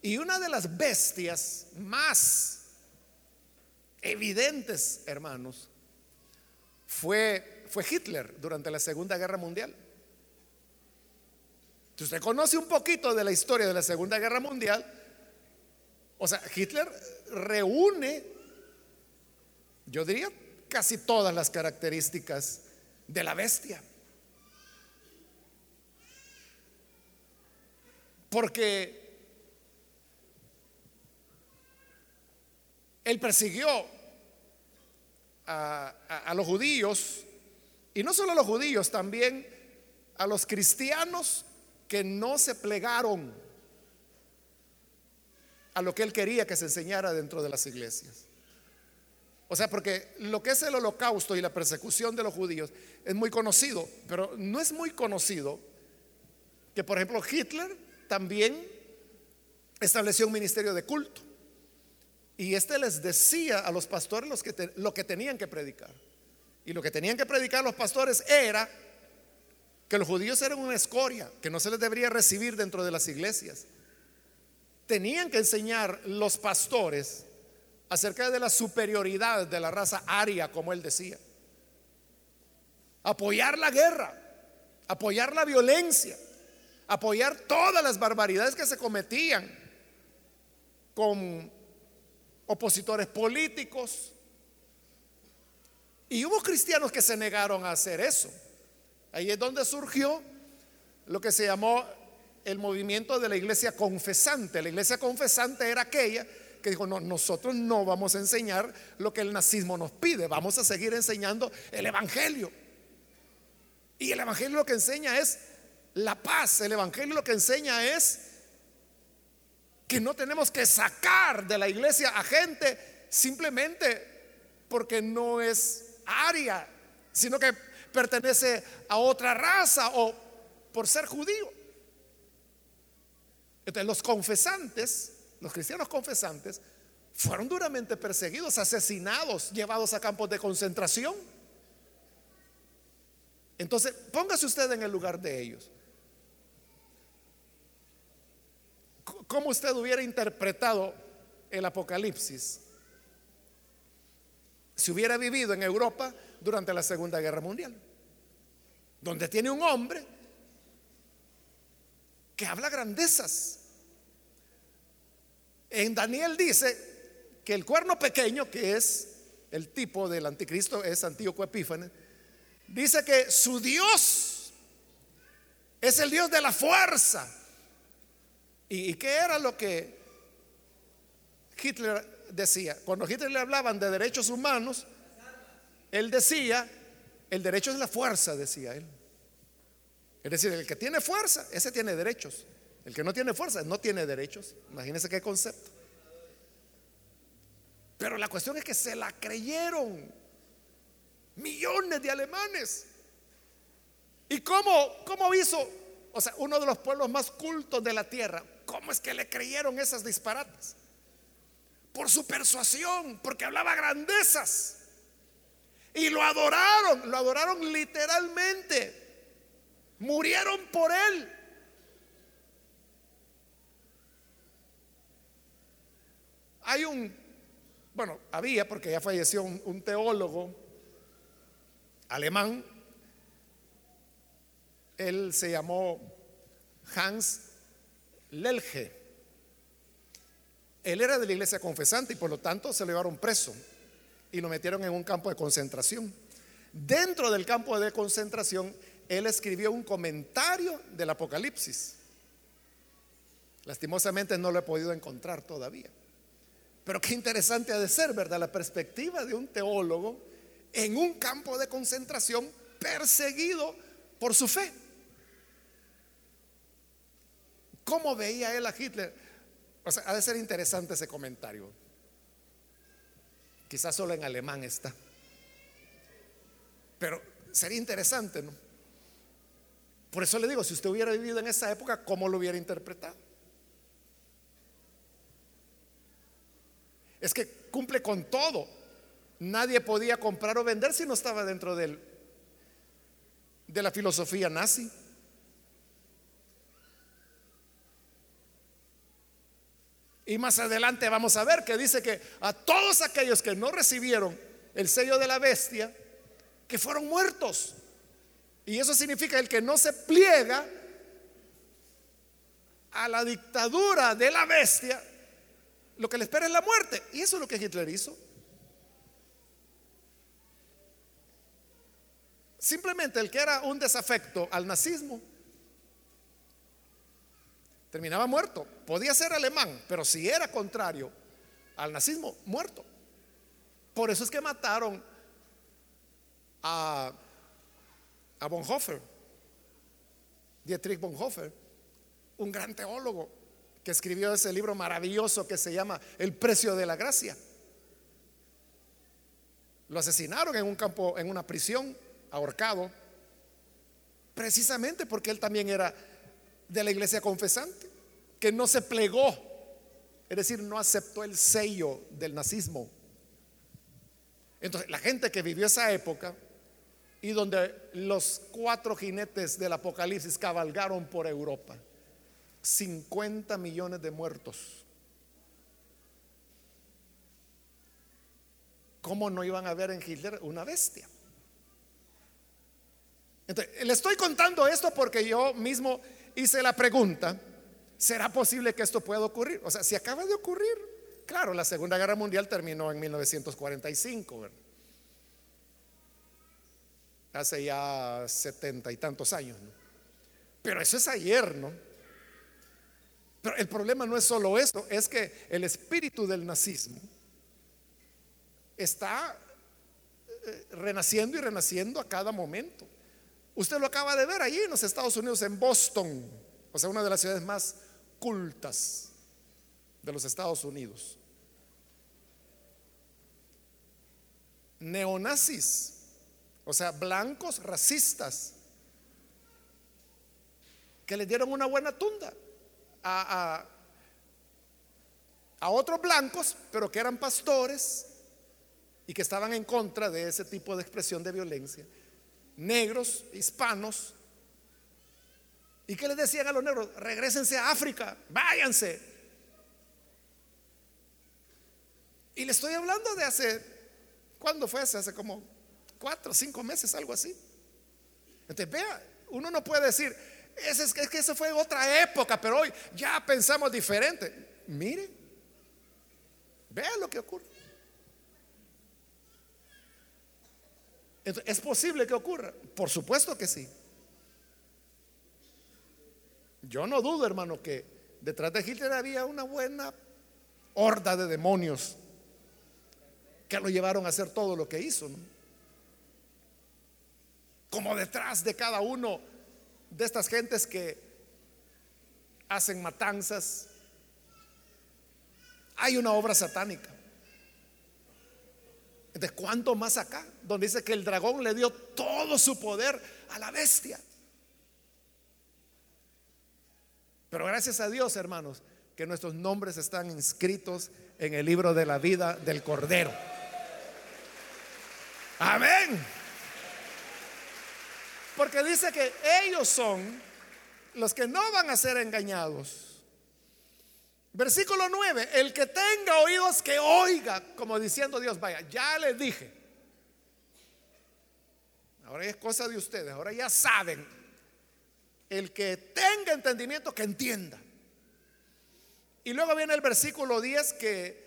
Y una de las bestias más evidentes, hermanos, fue, fue Hitler durante la Segunda Guerra Mundial. Si usted conoce un poquito de la historia de la Segunda Guerra Mundial, o sea, Hitler reúne, yo diría, casi todas las características de la bestia. Porque él persiguió a, los judíos, y no solo a los judíos, también a los cristianos que no se plegaron a lo que él quería que se enseñara dentro de las iglesias. O sea, porque lo que es el holocausto y la persecución de los judíos es muy conocido, pero no es muy conocido que, por ejemplo, Hitler también estableció un ministerio de culto. Y este les decía a los pastores lo que tenían que predicar. Y lo que tenían que predicar los pastores era que los judíos eran una escoria, que no se les debería recibir dentro de las iglesias. Tenían que enseñar los pastores acerca de la superioridad de la raza aria, como él decía. Apoyar la guerra, apoyar la violencia, apoyar todas las barbaridades que se cometían con opositores políticos. Y hubo cristianos que se negaron a hacer eso. Ahí es donde surgió lo que se llamó el movimiento de la iglesia confesante. La iglesia confesante era aquella que dijo, no, nosotros no vamos a enseñar lo que el nazismo nos pide, vamos a seguir enseñando el Evangelio. Y el Evangelio lo que enseña es la paz, el Evangelio lo que enseña es que no tenemos que sacar de la iglesia a gente simplemente porque no es aria, sino que pertenece a otra raza o por ser judío. Entonces los confesantes, los cristianos confesantes, fueron duramente perseguidos, asesinados, llevados a campos de concentración. Entonces, póngase usted en el lugar de ellos. ¿Cómo usted hubiera interpretado el Apocalipsis si hubiera vivido en Europa durante la Segunda Guerra Mundial? Donde tiene un hombre que habla grandezas. En Daniel dice que el cuerno pequeño, que es el tipo del anticristo, es Antíoco Epífanes, dice que su Dios es el Dios de la fuerza. ¿Y, qué era lo que Hitler decía? Cuando Hitler le hablaban de derechos humanos, él decía, el derecho es la fuerza, decía él. Es decir, el que tiene fuerza, ese tiene derechos. El que no tiene fuerza, no tiene derechos. Imagínense qué concepto. Pero la cuestión es que se la creyeron millones de alemanes. ¿Y cómo, cómo hizo, o sea, uno de los pueblos más cultos de la tierra, cómo es que le creyeron esas disparates? Por su persuasión, porque hablaba grandezas. Y lo adoraron, lo adoraron literalmente. Murieron por él. Hay un bueno, había, porque ya falleció un, teólogo alemán, él se llamó Hans Lelge. Él era de la iglesia confesante y por lo tanto se lo llevaron preso y lo metieron en un campo de concentración. Dentro del campo de concentración, él escribió un comentario del Apocalipsis. Lastimosamente no lo he podido encontrar todavía. Pero qué interesante ha de ser, ¿verdad? La perspectiva de un teólogo en un campo de concentración perseguido por su fe. ¿Cómo veía él a Hitler? O sea, ha de ser interesante ese comentario. Quizás solo en alemán está. Pero sería interesante, ¿no? Por eso le digo, si usted hubiera vivido en esa época, ¿cómo lo hubiera interpretado? Es que cumple con todo. Nadie podía comprar o vender si no estaba dentro del, de la filosofía nazi. Y más adelante vamos a ver que dice que a todos aquellos que no recibieron el sello de la bestia, que fueron muertos. Y eso significa el que no se pliega a la dictadura de la bestia, lo que le espera es la muerte. Y eso es lo que Hitler hizo. Simplemente el que era un desafecto al nazismo terminaba muerto. Podía ser alemán, pero si era contrario al nazismo, muerto. Por eso es que mataron a, a Bonhoeffer, Dietrich Bonhoeffer, un gran teólogo que escribió ese libro maravilloso que se llama El precio de la gracia. Lo asesinaron en un campo, en una prisión, ahorcado, precisamente porque él también era de la iglesia confesante, que no se plegó, es decir, no aceptó el sello del nazismo. Entonces, la gente que vivió esa época y donde los cuatro jinetes del Apocalipsis cabalgaron por Europa, 50 millones de muertos. ¿Cómo no iban a ver en Hitler una bestia? Entonces, le estoy contando esto porque yo mismo hice la pregunta, ¿será posible que esto pueda ocurrir? O sea, si acaba de ocurrir, claro, la Segunda Guerra Mundial terminó en 1945, hace ya setenta y tantos años, Pero eso es ayer, ¿no? Pero el problema no es solo eso, es que el espíritu del nazismo está eh, renaciendo y renaciendo a cada momento. Usted lo acaba de ver allí en los Estados Unidos, en Boston, o sea, una de las ciudades más cultas de los Estados Unidos. neonazis, o sea, blancos racistas, que le dieron una buena tunda a, a otros blancos, pero que eran pastores y que estaban en contra de ese tipo de expresión de violencia. Negros, hispanos. ¿Y qué les decían a los negros? Regrésense a África, váyanse. Y le estoy hablando de hace, ¿cuándo fue hace? Hace como cuatro, cinco meses, algo así. Entonces, vea, uno no puede decir, es, es que eso fue otra época, pero hoy ya pensamos diferente. Mire, vea lo que ocurre. ¿Es posible que ocurra? Por supuesto que sí. Yo no dudo, hermano, que detrás de Hitler había una buena horda de demonios que lo llevaron a hacer todo lo que hizo. Como detrás de cada uno de estas gentes que hacen matanzas, hay una obra satánica. Entonces, ¿cuánto más acá? Donde dice que el dragón le dio todo su poder a la bestia. Pero gracias a Dios, hermanos, que nuestros nombres están inscritos en el libro de la vida del Cordero. Amén. Porque dice que ellos son los que no van a ser engañados. Versículo 9, el que tenga oídos que oiga, como diciendo Dios, vaya, ya les dije. Ahora es cosa de ustedes, ahora ya saben. El que tenga entendimiento, que entienda. Y luego viene el versículo 10 que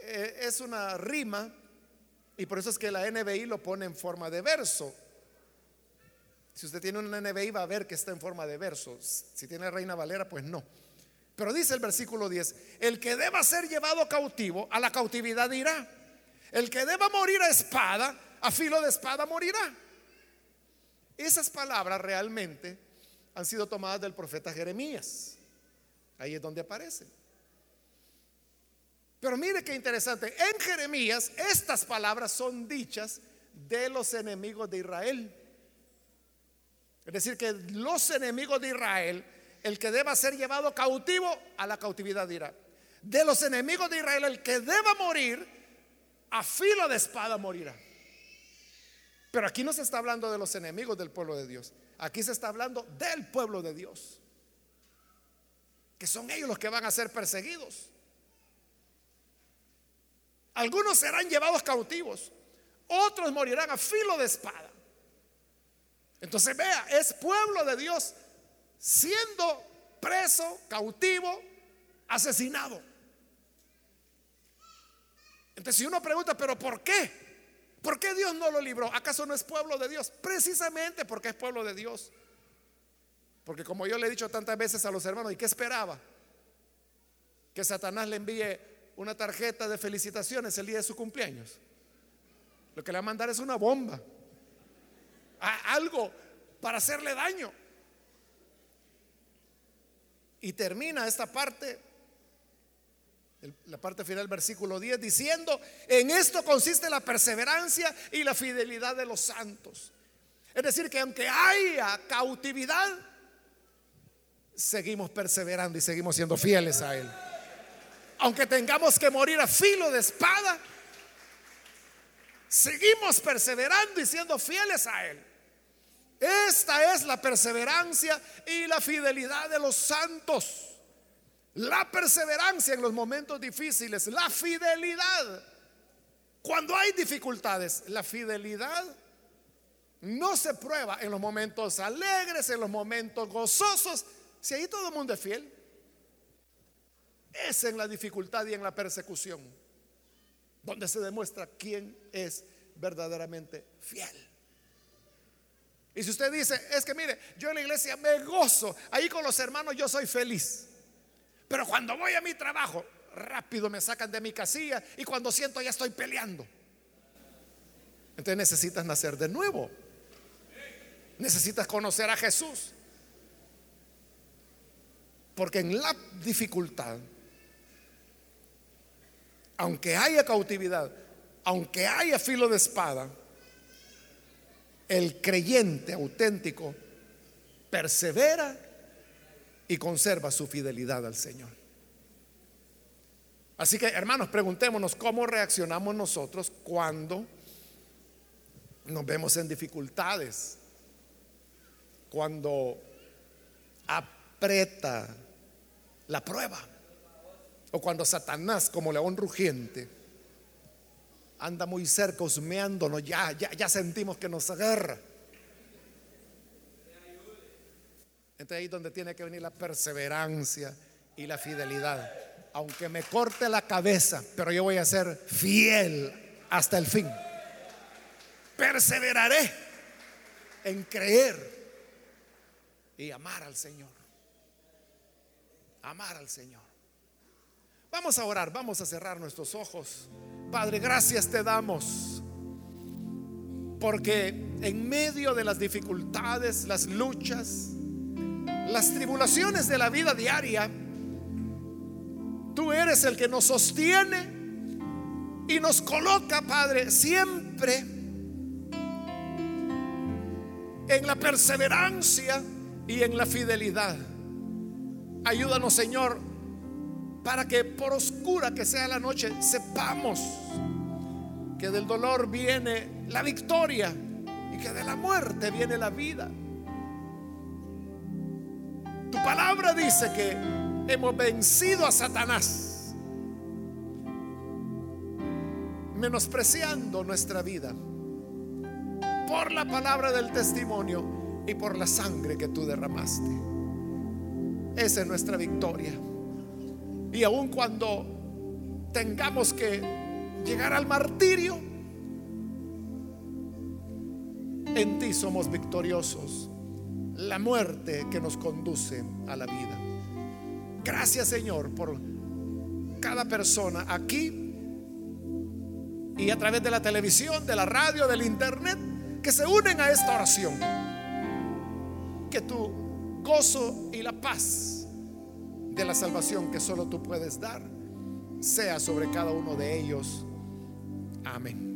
eh, es una rima y por eso es que la NBI lo pone en forma de verso. Si usted tiene una NBI va a ver que está en forma de verso. Si tiene Reina Valera, pues no. Pero dice el versículo 10, el que deba ser llevado cautivo, a la cautividad irá. El que deba morir a espada, a filo de espada morirá. Esas palabras realmente han sido tomadas del profeta Jeremías. Ahí es donde aparecen. Pero mire qué interesante. En Jeremías estas palabras son dichas de los enemigos de Israel. Es decir, que los enemigos de Israel el que deba ser llevado cautivo a la cautividad irá. De los enemigos de Israel, el que deba morir, a filo de espada morirá. Pero aquí no se está hablando de los enemigos del pueblo de Dios. Aquí se está hablando del pueblo de Dios. Que son ellos los que van a ser perseguidos. Algunos serán llevados cautivos. Otros morirán a filo de espada. Entonces vea, es pueblo de Dios siendo preso, cautivo, asesinado. Entonces si uno pregunta, pero ¿por qué? ¿Por qué Dios no lo libró? ¿Acaso no es pueblo de Dios? Precisamente porque es pueblo de Dios. Porque como yo le he dicho tantas veces a los hermanos, ¿y qué esperaba? Que Satanás le envíe una tarjeta de felicitaciones el día de su cumpleaños. Lo que le va a mandar es una bomba. algo para hacerle daño. Y termina esta parte, la parte final versículo 10, diciendo, en esto consiste la perseverancia y la fidelidad de los santos. Es decir, que aunque haya cautividad, seguimos perseverando y seguimos siendo fieles a Él. Aunque tengamos que morir a filo de espada, seguimos perseverando y siendo fieles a Él. Esta es la perseverancia y la fidelidad de los santos. La perseverancia en los momentos difíciles, la fidelidad. Cuando hay dificultades, la fidelidad no se prueba en los momentos alegres, en los momentos gozosos, si ahí todo el mundo es fiel. Es en la dificultad y en la persecución donde se demuestra quién es verdaderamente fiel. Y si usted dice, es que mire, yo en la iglesia me gozo, ahí con los hermanos yo soy feliz. Pero cuando voy a mi trabajo, rápido me sacan de mi casilla y cuando siento ya estoy peleando. Entonces necesitas nacer de nuevo. Necesitas conocer a Jesús. Porque en la dificultad, aunque haya cautividad, aunque haya filo de espada, el creyente auténtico persevera y conserva su fidelidad al Señor. Así que, hermanos, preguntémonos cómo reaccionamos nosotros cuando nos vemos en dificultades, cuando aprieta la prueba, o cuando Satanás, como león rugiente, anda muy cerca husmeándonos, ya, ya, ya sentimos que nos agarra. Entonces ahí es donde tiene que venir la perseverancia y la fidelidad. Aunque me corte la cabeza, pero yo voy a ser fiel hasta el fin. Perseveraré en creer y amar al Señor. Amar al Señor. Vamos a orar, vamos a cerrar nuestros ojos. Padre, gracias te damos. Porque en medio de las dificultades, las luchas, las tribulaciones de la vida diaria, tú eres el que nos sostiene y nos coloca, Padre, siempre en la perseverancia y en la fidelidad. Ayúdanos, Señor, para que por oscura que sea la noche, sepamos que del dolor viene la victoria y que de la muerte viene la vida. Tu palabra dice que hemos vencido a Satanás, menospreciando nuestra vida por la palabra del testimonio y por la sangre que tú derramaste. Esa es nuestra victoria. Y aun cuando tengamos que llegar al martirio, en ti somos victoriosos. La muerte que nos conduce a la vida. Gracias Señor por cada persona aquí y a través de la televisión, de la radio, del internet, que se unen a esta oración. Que tu gozo y la paz de la salvación que solo tú puedes dar sea sobre cada uno de ellos. Amén.